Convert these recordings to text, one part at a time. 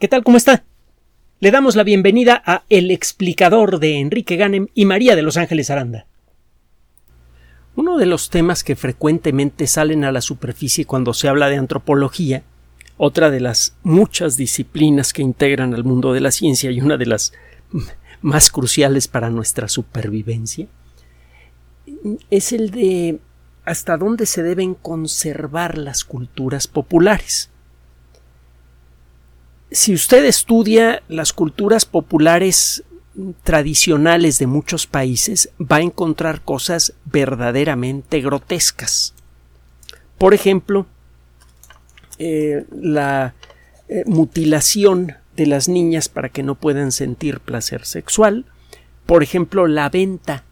¿Qué tal? ¿Cómo está? Le damos la bienvenida a El explicador de Enrique Ganem y María de Los Ángeles Aranda. Uno de los temas que frecuentemente salen a la superficie cuando se habla de antropología, otra de las muchas disciplinas que integran al mundo de la ciencia y una de las más cruciales para nuestra supervivencia, es el de hasta dónde se deben conservar las culturas populares si usted estudia las culturas populares tradicionales de muchos países, va a encontrar cosas verdaderamente grotescas. Por ejemplo, eh, la eh, mutilación de las niñas para que no puedan sentir placer sexual, por ejemplo, la venta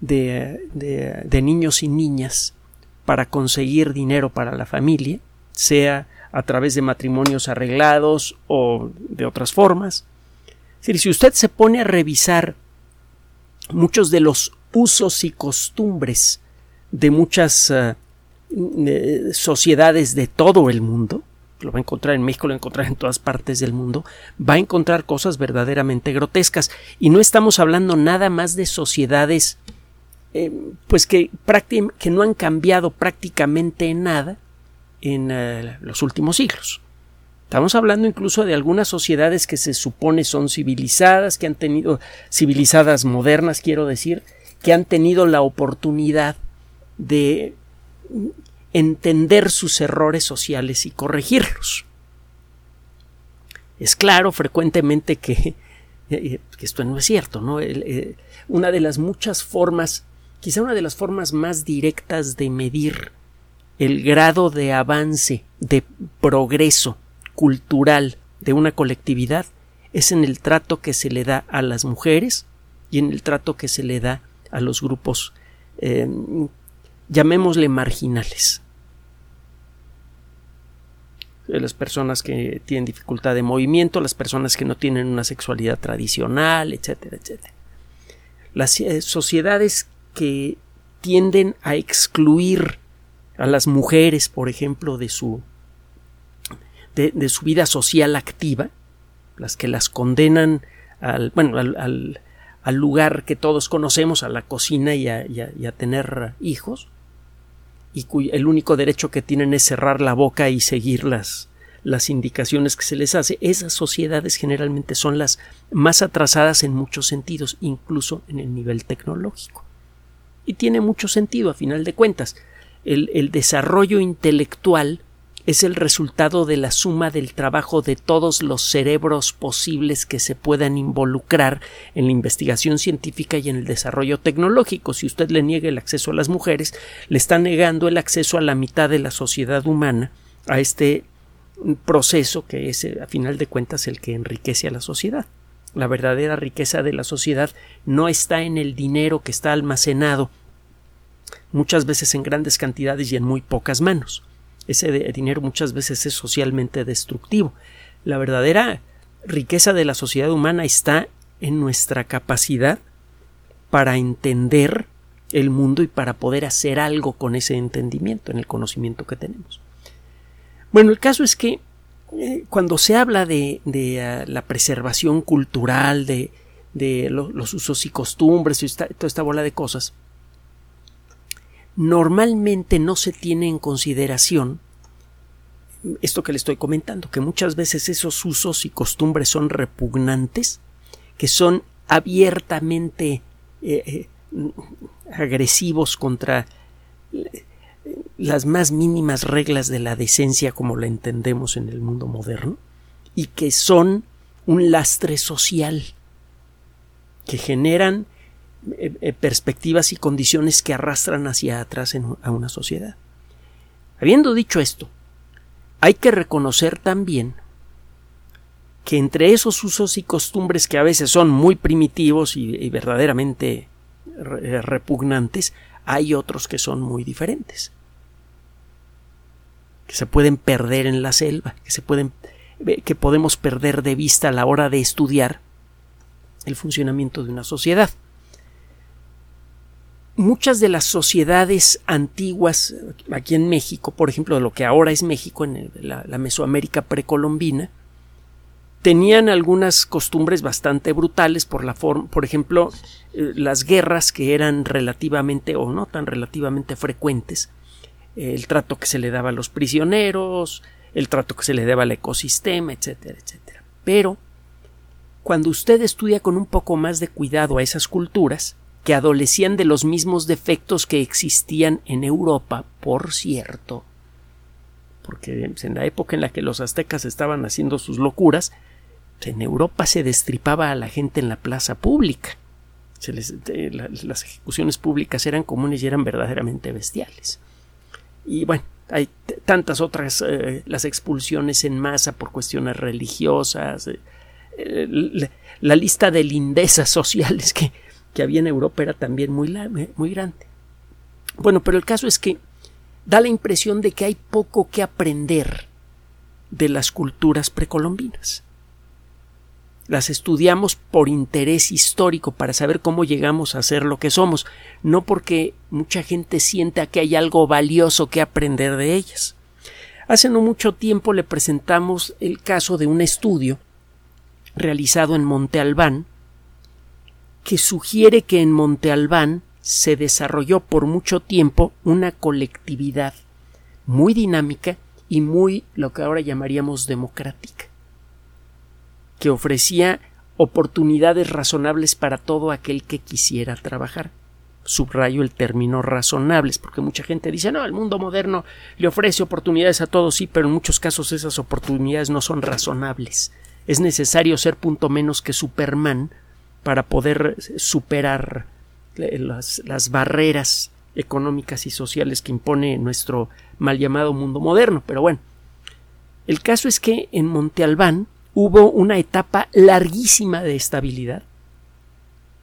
de, de niños y niñas para conseguir dinero para la familia, sea a través de matrimonios arreglados o de otras formas. Si usted se pone a revisar muchos de los usos y costumbres de muchas eh, sociedades de todo el mundo, lo va a encontrar en México, lo va a encontrar en todas partes del mundo, va a encontrar cosas verdaderamente grotescas. Y no estamos hablando nada más de sociedades eh, pues que, que no han cambiado prácticamente nada, en eh, los últimos siglos. Estamos hablando incluso de algunas sociedades que se supone son civilizadas, que han tenido civilizadas modernas, quiero decir, que han tenido la oportunidad de entender sus errores sociales y corregirlos. Es claro frecuentemente que, eh, esto no es cierto, ¿no? Eh, una de las muchas formas, quizá una de las formas más directas de medir el grado de avance, de progreso cultural de una colectividad es en el trato que se le da a las mujeres y en el trato que se le da a los grupos, eh, llamémosle marginales. Las personas que tienen dificultad de movimiento, las personas que no tienen una sexualidad tradicional, etcétera, etcétera. Las eh, sociedades que tienden a excluir a las mujeres, por ejemplo, de su, de, su vida social activa, las que las condenan al, bueno, al, al, lugar que todos conocemos, a la cocina y a, tener hijos, y el único derecho que tienen es cerrar la boca y seguir las, las indicaciones que se les hace. Esas sociedades generalmente son las más atrasadas en muchos sentidos, incluso en el nivel tecnológico. Y tiene mucho sentido a final de cuentas el, desarrollo intelectual es el resultado de la suma del trabajo de todos los cerebros posibles que se puedan involucrar en la investigación científica y en el desarrollo tecnológico. Si usted le niega el acceso a las mujeres, le está negando el acceso a la mitad de la sociedad humana, a este proceso que es, a final de cuentas, el que enriquece a la sociedad. La verdadera riqueza de la sociedad no está en el dinero que está almacenado muchas veces en grandes cantidades y en muy pocas manos. Ese dinero muchas veces es socialmente destructivo. La verdadera riqueza de la sociedad humana está en nuestra capacidad para entender el mundo y para poder hacer algo con ese entendimiento, en el conocimiento que tenemos. Bueno, el caso es que eh, cuando se habla de, ah, la preservación cultural, de, los usos y costumbres y toda esta bola de cosas, normalmente no se tiene en consideración esto que le estoy comentando, que muchas veces esos usos y costumbres son repugnantes, que son abiertamente eh, eh, agresivos contra las más mínimas reglas de la decencia como la entendemos en el mundo moderno, y que son un lastre social, que generan eh, eh, perspectivas y condiciones que arrastran hacia atrás a una sociedad. Habiendo dicho esto, hay que reconocer también que entre esos usos y costumbres que a veces son muy primitivos y, verdaderamente eh, repugnantes, hay otros que son muy diferentes, que se pueden perder en la selva, que se pueden que podemos perder de vista a la hora de estudiar el funcionamiento de una sociedad muchas de las sociedades antiguas aquí en México, por ejemplo, de lo que ahora es México, en la, Mesoamérica precolombina, tenían algunas costumbres bastante brutales por la forma, por ejemplo, eh, las guerras que eran relativamente o no tan relativamente frecuentes, el trato que se le daba a los prisioneros, el trato que se le daba al ecosistema, etcétera, etcétera. Pero cuando usted estudia con un poco más de cuidado a esas culturas, que adolecían de los mismos defectos que existían en Europa, por cierto, porque en la época en la que los aztecas estaban haciendo sus locuras, en Europa se destripaba a la gente en la plaza pública. las ejecuciones públicas eran comunes y eran verdaderamente bestiales. Y bueno, hay tantas otras, eh, las expulsiones en masa por cuestiones religiosas, eh, eh, la, lista de lindezas sociales que, que, había en Europa era también muy, muy grande. Bueno, pero el caso es que da la impresión de que hay poco que aprender de las culturas precolombinas las estudiamos por interés histórico, para saber cómo llegamos a ser lo que somos, no porque mucha gente sienta que hay algo valioso que aprender de ellas. Hace no mucho tiempo le presentamos el caso de un estudio realizado en Monte Albán que sugiere que en Monte Albán se desarrolló por mucho tiempo una colectividad muy dinámica y muy lo que ahora llamaríamos democrática que ofrecía oportunidades razonables para todo aquel que quisiera trabajar. Subrayo el término razonables, porque mucha gente dice, no, el mundo moderno le ofrece oportunidades a todos, sí, pero en muchos casos esas oportunidades no son razonables. Es necesario ser punto menos que Superman para poder superar las, las barreras económicas y sociales que impone nuestro mal llamado mundo moderno. Pero bueno, el caso es que en Monte Albán hubo una etapa larguísima de estabilidad,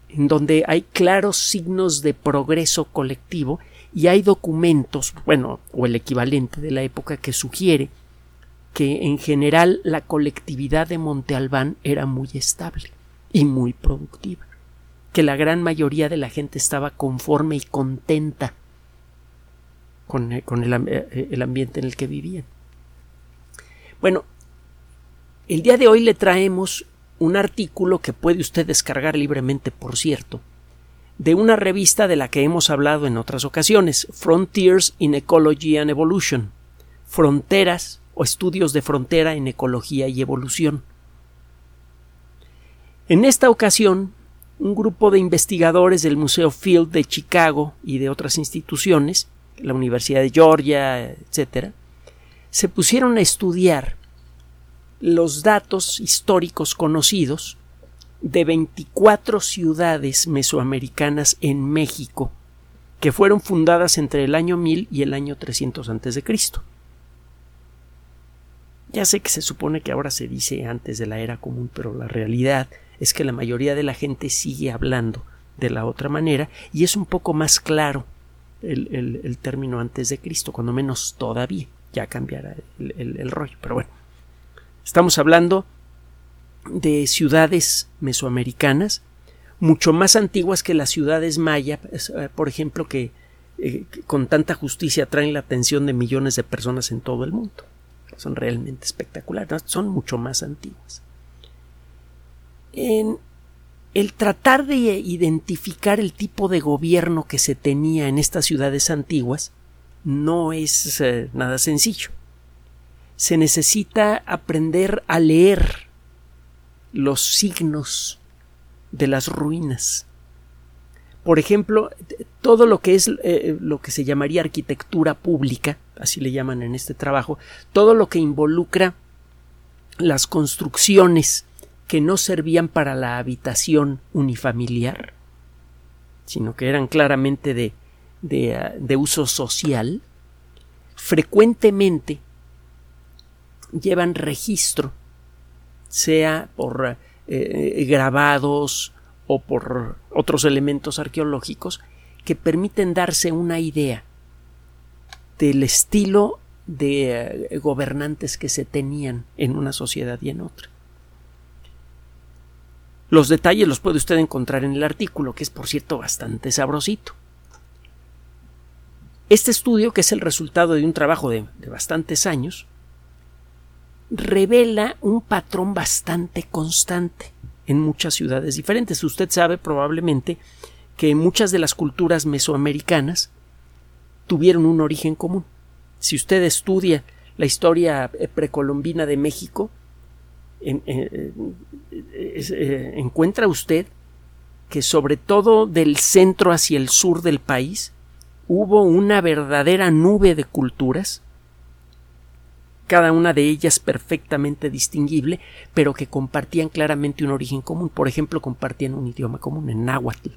en donde hay claros signos de progreso colectivo y hay documentos, bueno, o el equivalente de la época que sugiere que en general la colectividad de Monte Albán era muy estable y muy productiva, que la gran mayoría de la gente estaba conforme y contenta con, eh, eh, el ambiente en el que vivían. Bueno, el día de hoy le traemos un artículo que puede usted descargar libremente, por cierto, de una revista de la que hemos hablado en otras ocasiones, Frontiers in Ecology and Evolution, Fronteras o Estudios de Frontera en Ecología y Evolución. En esta ocasión, un grupo de investigadores del Museo Field de Chicago y de otras instituciones, la Universidad de Georgia, etc., se pusieron a estudiar los datos históricos conocidos de 24 ciudades mesoamericanas en México que fueron fundadas entre el año 1000 y el año 300 antes de Cristo. Ya sé que se supone que ahora se dice antes de la era común, pero la realidad es que la mayoría de la gente sigue hablando de la otra manera y es un poco más claro el, término antes de Cristo, cuando menos todavía. Ya cambiará el rollo, pero bueno. Estamos hablando de ciudades mesoamericanas mucho más antiguas que las ciudades maya, eh, por ejemplo, eh, que, con tanta justicia traen la atención de millones de personas en todo el mundo. Son realmente espectaculares, son mucho más antiguas. El tratar de identificar el tipo de gobierno que se tenía en estas ciudades antiguas no es eh, nada sencillo se necesita aprender a leer los signos de las ruinas. Por ejemplo, todo lo que es eh, lo que se llamaría arquitectura pública, así le llaman en este trabajo, todo lo que involucra las construcciones que no servían para la habitación unifamiliar, sino que eran claramente de, de, ah, uso social, frecuentemente llevan registro, sea por eh, grabados o por otros elementos arqueológicos que permiten darse una idea del estilo de eh, gobernantes que se tenían en una sociedad y en otra. Los detalles los puede usted encontrar en el artículo, que es por cierto bastante sabrosito. Este estudio, que es el resultado de un trabajo de bastantes años, revela un patrón bastante constante en muchas ciudades diferentes. Usted sabe probablemente que muchas de las culturas mesoamericanas tuvieron un origen común. Si usted estudia la historia eh, precolombina de México, eh, eh, encuentra usted que sobre todo del centro hacia el sur del país hubo una verdadera nube de culturas, cada una de ellas perfectamente distinguible, pero que compartían claramente un origen común. Por ejemplo, compartían un idioma común en náhuatl.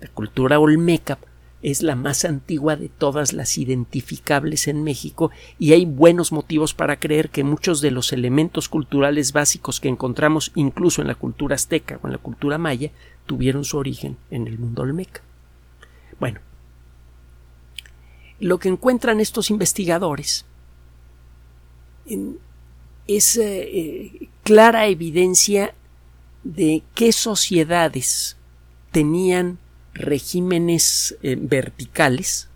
La cultura olmeca es la más antigua de todas las identificables en México y hay buenos motivos para creer que muchos de los elementos culturales básicos que encontramos incluso en la cultura azteca o en la cultura maya tuvieron su origen en el mundo olmeca. Bueno, lo que encuentran estos investigadores es eh, eh, clara evidencia de qué sociedades tenían regímenes eh, verticales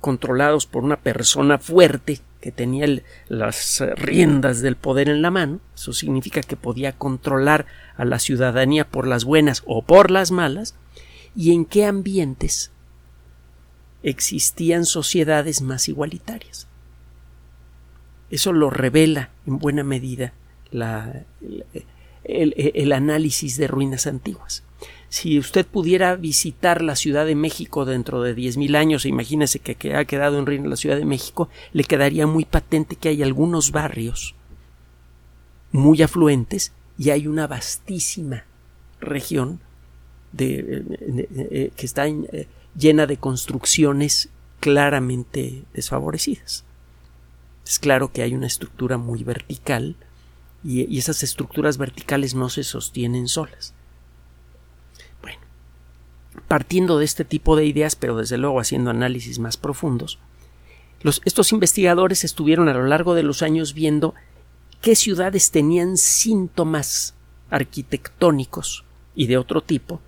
controlados por una persona fuerte que tenía las riendas del poder en la mano. Eso significa que podía controlar a la ciudadanía por las buenas o por las malas. Y en qué ambientes existían sociedades más igualitarias. Eso lo revela en buena medida el análisis de ruinas antiguas si usted pudiera visitar la Ciudad de México dentro de 10.000 años, imagínese que, ha quedado en reino la Ciudad de México, le quedaría muy patente que hay algunos barrios muy afluentes y hay una vastísima región de, eh, que está eh, llena de construcciones claramente desfavorecidas. Es claro que hay una estructura muy vertical y esas estructuras verticales no se sostienen solas partiendo de este tipo de ideas, pero desde luego haciendo análisis más profundos, estos investigadores estuvieron a lo largo de los años viendo qué ciudades tenían síntomas arquitectónicos y de otro tipo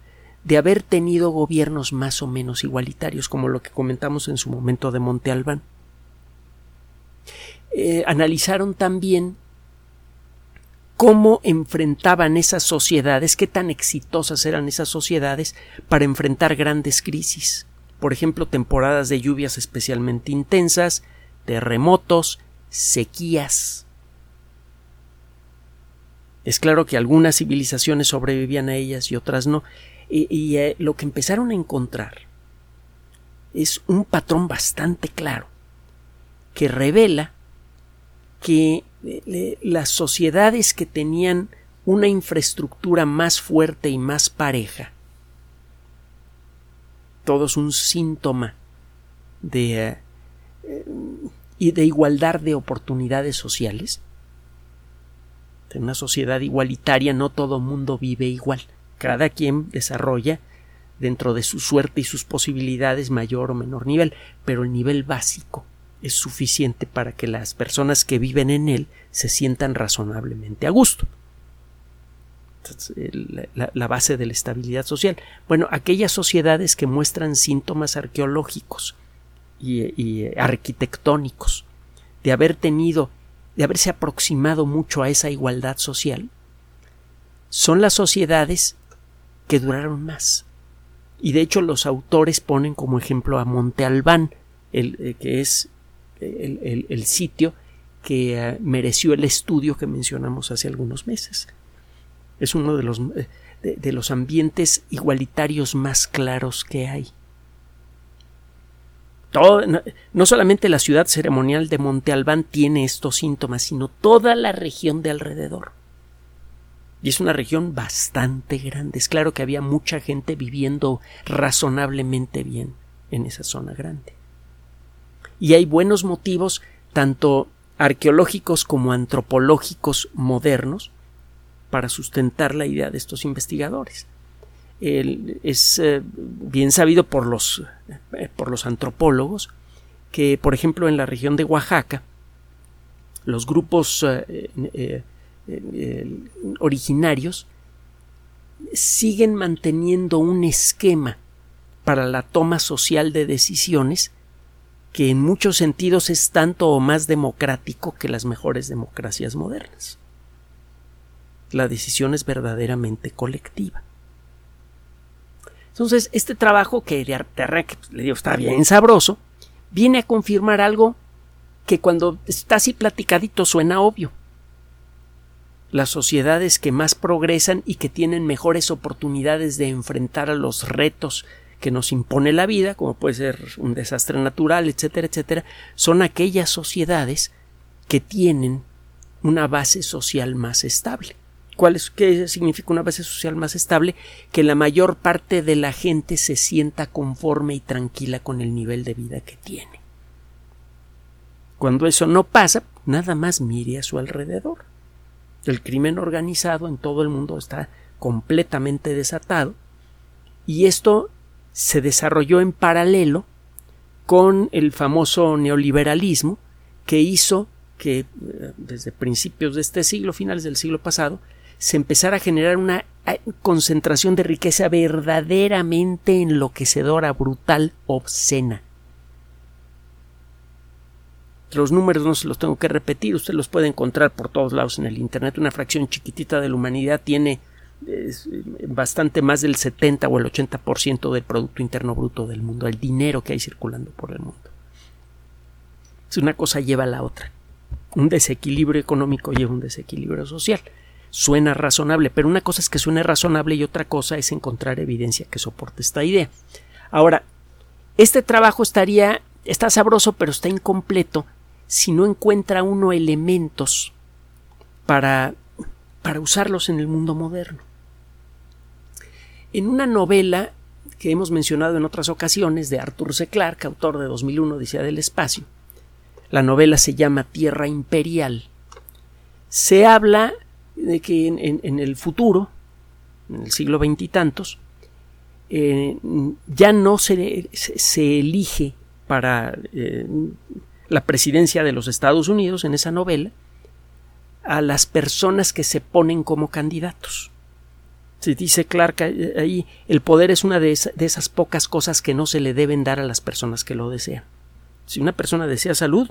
de haber tenido gobiernos más o menos igualitarios, como lo que comentamos en su momento de Monte Albán. Eh, analizaron también cómo enfrentaban esas sociedades, qué tan exitosas eran esas sociedades para enfrentar grandes crisis. Por ejemplo, temporadas de lluvias especialmente intensas, terremotos, sequías. Es claro que algunas civilizaciones sobrevivían a ellas y otras no. Y, eh, lo que empezaron a encontrar es un patrón bastante claro que revela que las sociedades que tenían una infraestructura más fuerte y más pareja, todo es un síntoma de, eh, de igualdad de oportunidades sociales. En una sociedad igualitaria no todo mundo vive igual. Cada quien desarrolla dentro de su suerte y sus posibilidades mayor o menor nivel, pero el nivel básico es suficiente para que las personas que viven en él se sientan razonablemente a gusto. la, base de la estabilidad social. Bueno, aquellas sociedades que muestran síntomas arqueológicos y, arquitectónicos de haber tenido, de haberse aproximado mucho a esa igualdad social, son las sociedades que duraron más. Y de hecho los autores ponen como ejemplo a Monte Albán, el, eh, que es el, sitio que eh, mereció el estudio que mencionamos hace algunos meses. Es uno de los, eh, de, los ambientes igualitarios más claros que hay. no, solamente la ciudad ceremonial de Monte Albán tiene estos síntomas, sino toda la región de alrededor. Y es una región bastante grande. Es claro que había mucha gente viviendo razonablemente bien en esa zona grande y hay buenos motivos tanto arqueológicos como antropológicos modernos para sustentar la idea de estos investigadores. es eh, bien sabido por los, eh, por los antropólogos que, por ejemplo, en la región de Oaxaca, los grupos eh, originarios siguen manteniendo un esquema para la toma social de decisiones que en muchos sentidos es tanto o más democrático que las mejores democracias modernas. La decisión es verdaderamente colectiva. Entonces, este trabajo que de le digo, está bien sabroso, viene a confirmar algo que cuando está así platicadito suena obvio. Las sociedades que más progresan y que tienen mejores oportunidades de enfrentar a los retos que nos impone la vida, como puede ser un desastre natural, etcétera, etcétera, son aquellas sociedades que tienen una base social más estable. ¿Cuál es, ¿Qué significa una base social más estable? Que la mayor parte de la gente se sienta conforme y tranquila con el nivel de vida que tiene. Cuando eso no pasa, nada más mire a su alrededor. El crimen organizado en todo el mundo está completamente desatado y esto se desarrolló en paralelo con el famoso neoliberalismo que hizo que eh, desde principios de este siglo, finales del siglo pasado, se empezara a generar una eh, concentración de riqueza verdaderamente enloquecedora, brutal, obscena. Los números no se los tengo que repetir, usted los puede encontrar por todos lados en el Internet. Una fracción chiquitita de la humanidad tiene bastante más del 70 o el 80% del Producto Interno Bruto del mundo, el dinero que hay circulando por el mundo. Si una cosa lleva a la otra. Un desequilibrio económico lleva un desequilibrio social. Suena razonable, pero una cosa es que suene razonable y otra cosa es encontrar evidencia que soporte esta idea. Ahora, este trabajo estaría, está sabroso, pero está incompleto si no encuentra uno elementos para, para usarlos en el mundo moderno. En una novela que hemos mencionado en otras ocasiones de Arthur C. Clarke, autor de 2001 Odisea del Espacio, la novela se llama Tierra Imperial. Se habla de que en, el futuro, en el siglo veintitantos, eh, ya no se, elige para eh, la presidencia de los Estados Unidos en esa novela a las personas que se ponen como candidatos. Dice Clark ahí, el poder es una de, esas pocas cosas que no se le deben dar a las personas que lo desean. Si una persona desea salud,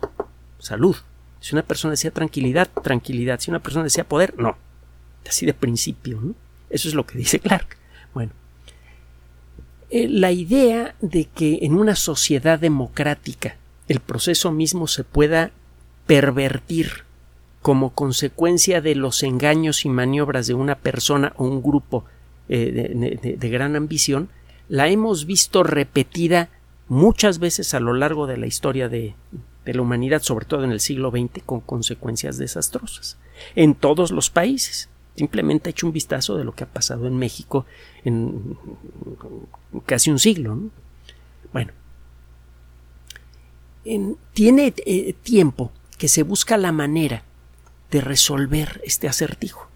salud. Si una persona desea tranquilidad, tranquilidad. Si una persona desea poder, no. Así de principio. Eso es lo que dice Clark. Bueno, eh, la idea de que en una sociedad democrática el proceso mismo se pueda pervertir como consecuencia de los engaños y maniobras de una persona o un grupo eh, de, gran ambición, la hemos visto repetida muchas veces a lo largo de la historia de, la humanidad, sobre todo en el siglo XX, con consecuencias desastrosas, en todos los países. Simplemente he hecho un vistazo de lo que ha pasado en México en casi un siglo. Bueno, tiene eh, tiempo que se busca la manera de resolver este acertijo.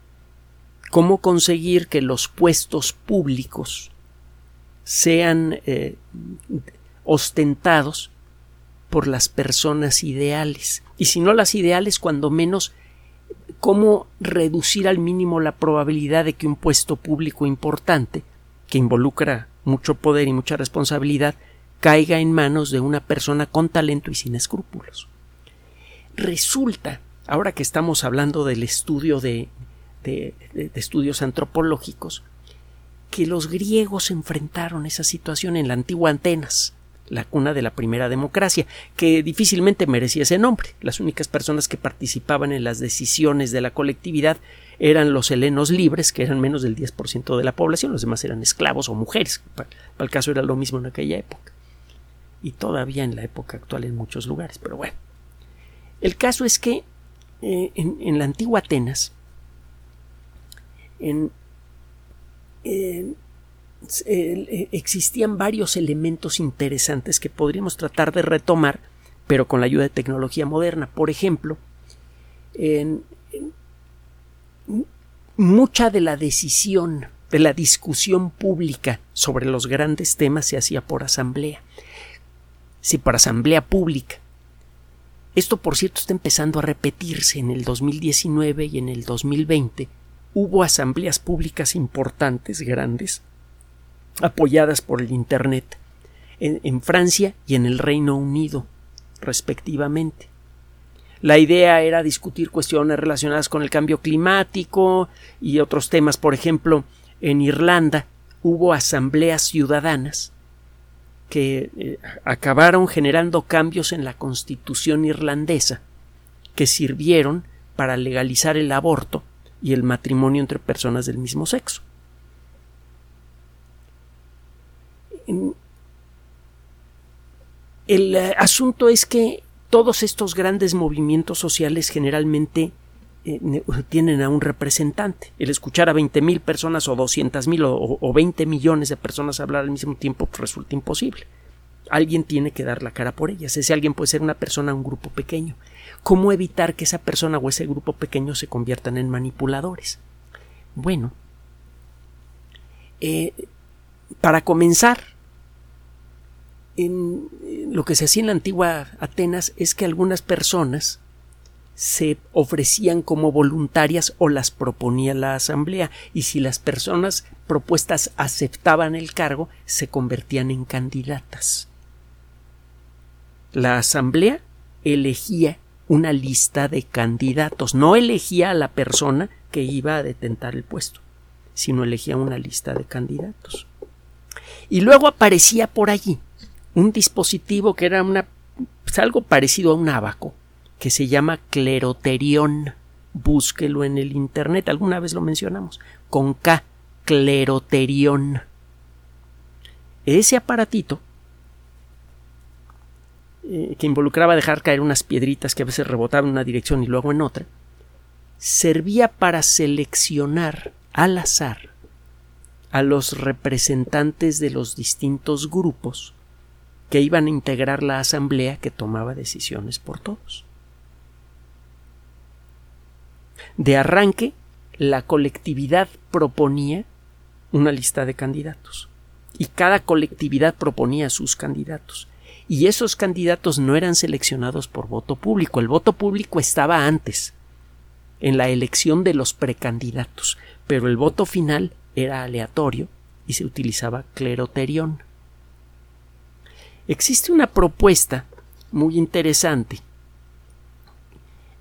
¿Cómo conseguir que los puestos públicos sean eh, ostentados por las personas ideales? Y si no las ideales, cuando menos, ¿cómo reducir al mínimo la probabilidad de que un puesto público importante, que involucra mucho poder y mucha responsabilidad, caiga en manos de una persona con talento y sin escrúpulos. Resulta, ahora que estamos hablando del estudio de, de, estudios antropológicos, que los griegos enfrentaron esa situación en la antigua Atenas, la cuna de la primera democracia, que difícilmente merecía ese nombre. Las únicas personas que participaban en las decisiones de la colectividad eran los helenos libres, que eran menos del 10% de la población, los demás eran esclavos o mujeres. Para el caso era lo mismo en aquella época y todavía en la época actual en muchos lugares. Pero bueno, el caso es que eh, en, la antigua Atenas, en, eh, existían varios elementos interesantes que podríamos tratar de retomar, pero con la ayuda de tecnología moderna. Por ejemplo, mucha de la decisión, de la discusión pública sobre los grandes temas se hacía por asamblea si por asamblea pública. Esto, por cierto, está empezando a repetirse en el 2019 y en el 2020. Hubo asambleas públicas importantes, grandes, apoyadas por el Internet, en, Francia y en el Reino Unido. respectivamente. La idea era discutir cuestiones relacionadas con el cambio climático y otros temas. Por ejemplo, en Irlanda hubo asambleas ciudadanas que eh, acabaron generando cambios en la constitución irlandesa que sirvieron para legalizar el aborto y el matrimonio entre personas del mismo sexo. El eh, asunto es que todos estos grandes movimientos sociales generalmente eh, tienen a un representante. El escuchar a 20.000 personas o 200.000 o, o 20 millones de personas hablar al mismo tiempo pues, resulta imposible. Alguien tiene que dar la cara por ellas. Ese alguien puede ser una persona un grupo pequeño. ¿Cómo evitar que esa persona o ese grupo pequeño se conviertan en manipuladores? Bueno, eh, para comenzar, en lo que se hacía en la antigua Atenas es que algunas personas se ofrecían como voluntarias o las proponía la asamblea y si las personas propuestas aceptaban el cargo se convertían en candidatas. La asamblea elegía una lista de candidatos, no elegía a la persona que iba a detentar el puesto, sino elegía una lista de candidatos. Y luego aparecía por allí un dispositivo que era pues, algo parecido a un abaco, que se llama cleroterión. Búsquelo en el internet, alguna vez lo mencionamos, con K, cleroterión. Ese aparatito eh, que involucraba dejar caer unas piedritas que a veces rebotaban en una dirección y luego en otra, servía para seleccionar al azar a los representantes de los distintos grupos que iban a integrar la asamblea que tomaba decisiones por todos. De arranque, la colectividad proponía una lista de candidatos. Y cada colectividad proponía sus candidatos. Y esos candidatos no eran seleccionados por voto público, el voto público estaba antes en la elección de los precandidatos, pero el voto final era aleatorio y se utilizaba cleroterión. Existe una propuesta muy interesante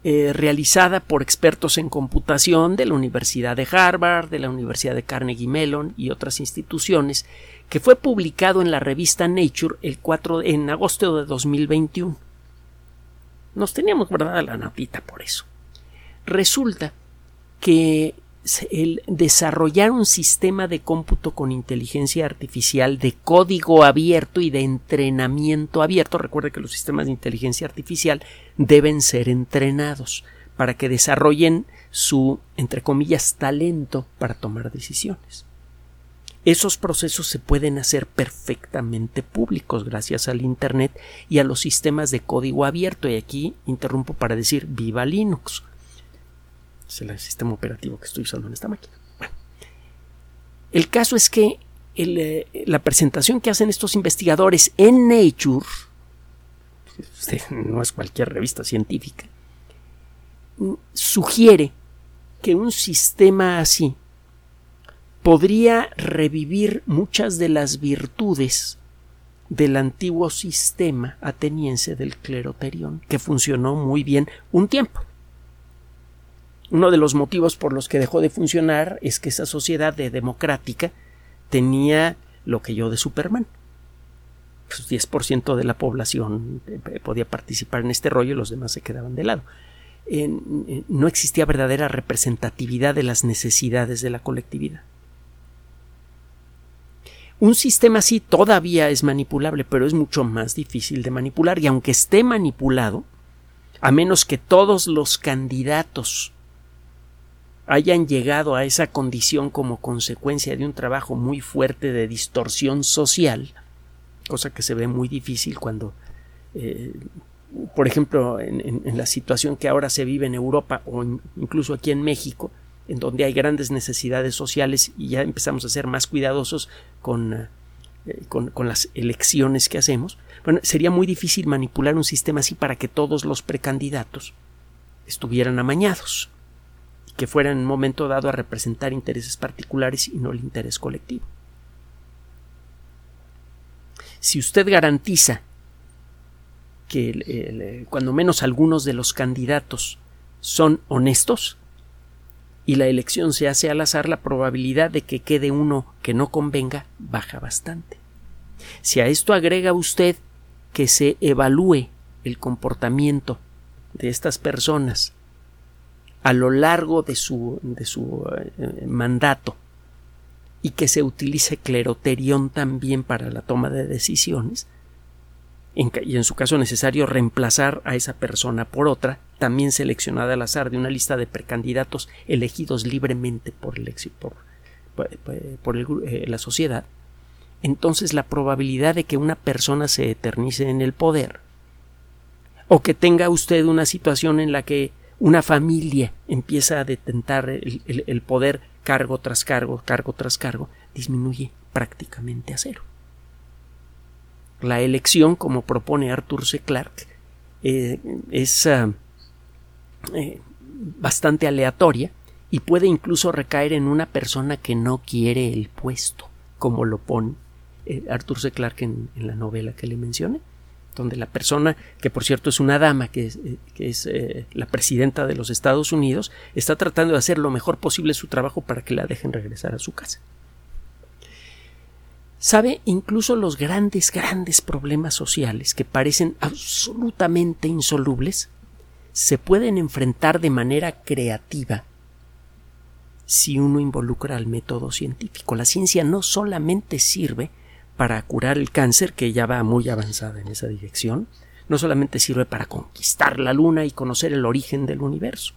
eh, realizada por expertos en computación de la Universidad de Harvard, de la Universidad de Carnegie Mellon y otras instituciones, que fue publicado en la revista Nature el 4 en agosto de 2021. Nos teníamos guardada la notita por eso. Resulta que el desarrollar un sistema de cómputo con inteligencia artificial de código abierto y de entrenamiento abierto. Recuerde que los sistemas de inteligencia artificial deben ser entrenados para que desarrollen su, entre comillas, talento para tomar decisiones. Esos procesos se pueden hacer perfectamente públicos gracias al Internet y a los sistemas de código abierto. Y aquí interrumpo para decir viva Linux es el sistema operativo que estoy usando en esta máquina. el caso es que eh, la presentación que hacen estos investigadores en Nature, este, no es cualquier revista científica, sugiere que un sistema así podría revivir muchas de las virtudes del antiguo sistema ateniense del cleroterión, que funcionó muy bien un tiempo. Uno de los motivos por los que dejó de funcionar es que esa sociedad de democrática tenía lo que yo de Superman. Pues 10% de la población eh, podía participar en este rollo y los demás se quedaban de lado. no existía verdadera representatividad de las necesidades de la colectividad. Un sistema así todavía es manipulable, pero es mucho más difícil de manipular y aunque esté manipulado, a menos que todos los candidatos hayan llegado a esa condición como consecuencia de un trabajo muy fuerte de distorsión social, cosa que se ve muy difícil cuando, eh, por ejemplo, en, la situación que ahora se vive en Europa o incluso aquí en México, en donde hay grandes necesidades sociales y ya empezamos a ser más cuidadosos con, eh, con, con las elecciones que hacemos, bueno, sería muy difícil manipular un sistema así para que todos los precandidatos estuvieran amañados que fuera en un momento dado a representar intereses particulares y no el interés colectivo. Si usted garantiza que cuando menos algunos de los candidatos son honestos y la elección se hace al azar, la probabilidad de que quede uno que no convenga baja bastante. Si a esto agrega usted que se evalúe el comportamiento de estas personas a lo largo de su, de su eh, mandato y que se utilice cleroterión también para la toma de decisiones, y en su caso necesario reemplazar a esa persona por otra, también seleccionada al azar de una lista de precandidatos elegidos libremente por, el, por, por eh, la sociedad, entonces la probabilidad de que una persona se eternice en el poder o que tenga usted una situación en la que una familia empieza a detentar el, poder cargo tras cargo, cargo tras cargo, disminuye prácticamente a cero. La elección, como propone Arthur C. Clarke, eh, es ah, eh, bastante aleatoria y puede incluso recaer en una persona que no quiere el puesto, como lo pone eh, Arthur C. Clarke en, la novela que le mencioné donde la persona, que por cierto es una dama, que es, eh, que es eh, la presidenta de los Estados Unidos, está tratando de hacer lo mejor posible su trabajo para que la dejen regresar a su casa. Sabe incluso los grandes, grandes problemas sociales que parecen absolutamente insolubles, se pueden enfrentar de manera creativa si uno involucra al método científico. La ciencia no solamente sirve para curar el cáncer, que ya va muy avanzada en esa dirección, no solamente sirve para conquistar la luna y conocer el origen del universo.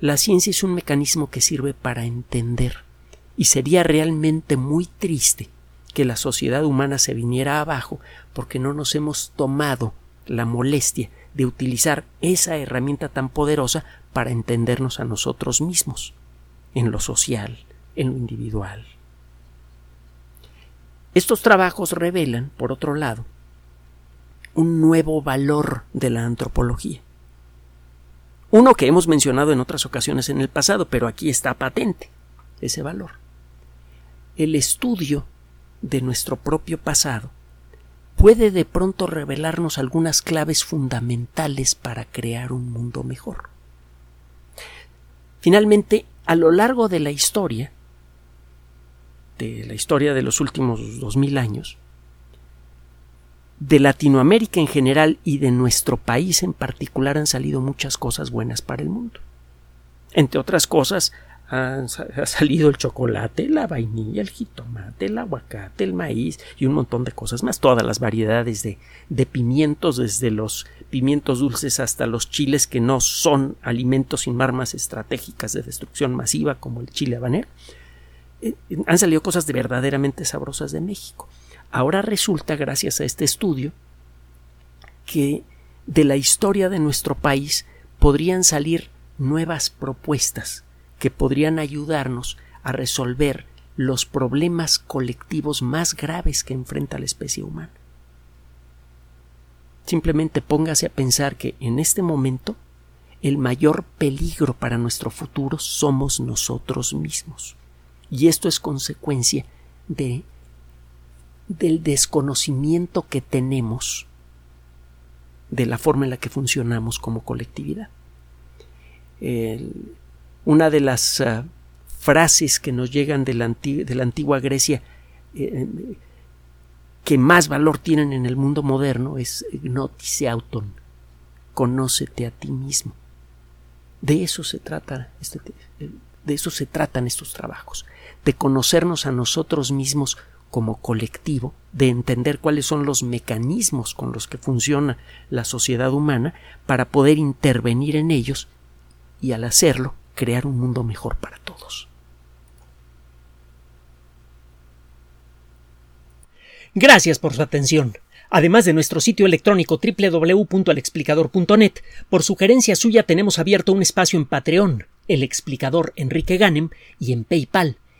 La ciencia es un mecanismo que sirve para entender, y sería realmente muy triste que la sociedad humana se viniera abajo porque no nos hemos tomado la molestia de utilizar esa herramienta tan poderosa para entendernos a nosotros mismos, en lo social, en lo individual. Estos trabajos revelan, por otro lado, un nuevo valor de la antropología. Uno que hemos mencionado en otras ocasiones en el pasado, pero aquí está patente ese valor. El estudio de nuestro propio pasado puede de pronto revelarnos algunas claves fundamentales para crear un mundo mejor. Finalmente, a lo largo de la historia, de la historia de los últimos dos mil años, de Latinoamérica en general y de nuestro país en particular han salido muchas cosas buenas para el mundo. Entre otras cosas, ha, salido el chocolate, la vainilla, el jitomate, el aguacate, el maíz y un montón de cosas más, todas las variedades de, de pimientos, desde los pimientos dulces hasta los chiles que no son alimentos sin armas estratégicas de destrucción masiva como el chile habanero. Han salido cosas de verdaderamente sabrosas de México. Ahora resulta, gracias a este estudio, que de la historia de nuestro país podrían salir nuevas propuestas que podrían ayudarnos a resolver los problemas colectivos más graves que enfrenta la especie humana. Simplemente póngase a pensar que en este momento el mayor peligro para nuestro futuro somos nosotros mismos. Y esto es consecuencia de del desconocimiento que tenemos de la forma en la que funcionamos como colectividad. una de las ah, frases que nos llegan de la, de la antigua Grecia eh, que más valor tienen en el mundo moderno es notice auton, conócete a ti mismo. De eso se trata este, de eso se tratan estos trabajos, de conocernos a nosotros mismos como colectivo, de entender cuáles son los mecanismos con los que funciona la sociedad humana para poder intervenir en ellos y al hacerlo crear un mundo mejor para todos. Gracias por su atención. Además de nuestro sitio electrónico www.alexplicador.net, por sugerencia suya tenemos abierto un espacio en Patreon el explicador Enrique Ganem y en PayPal,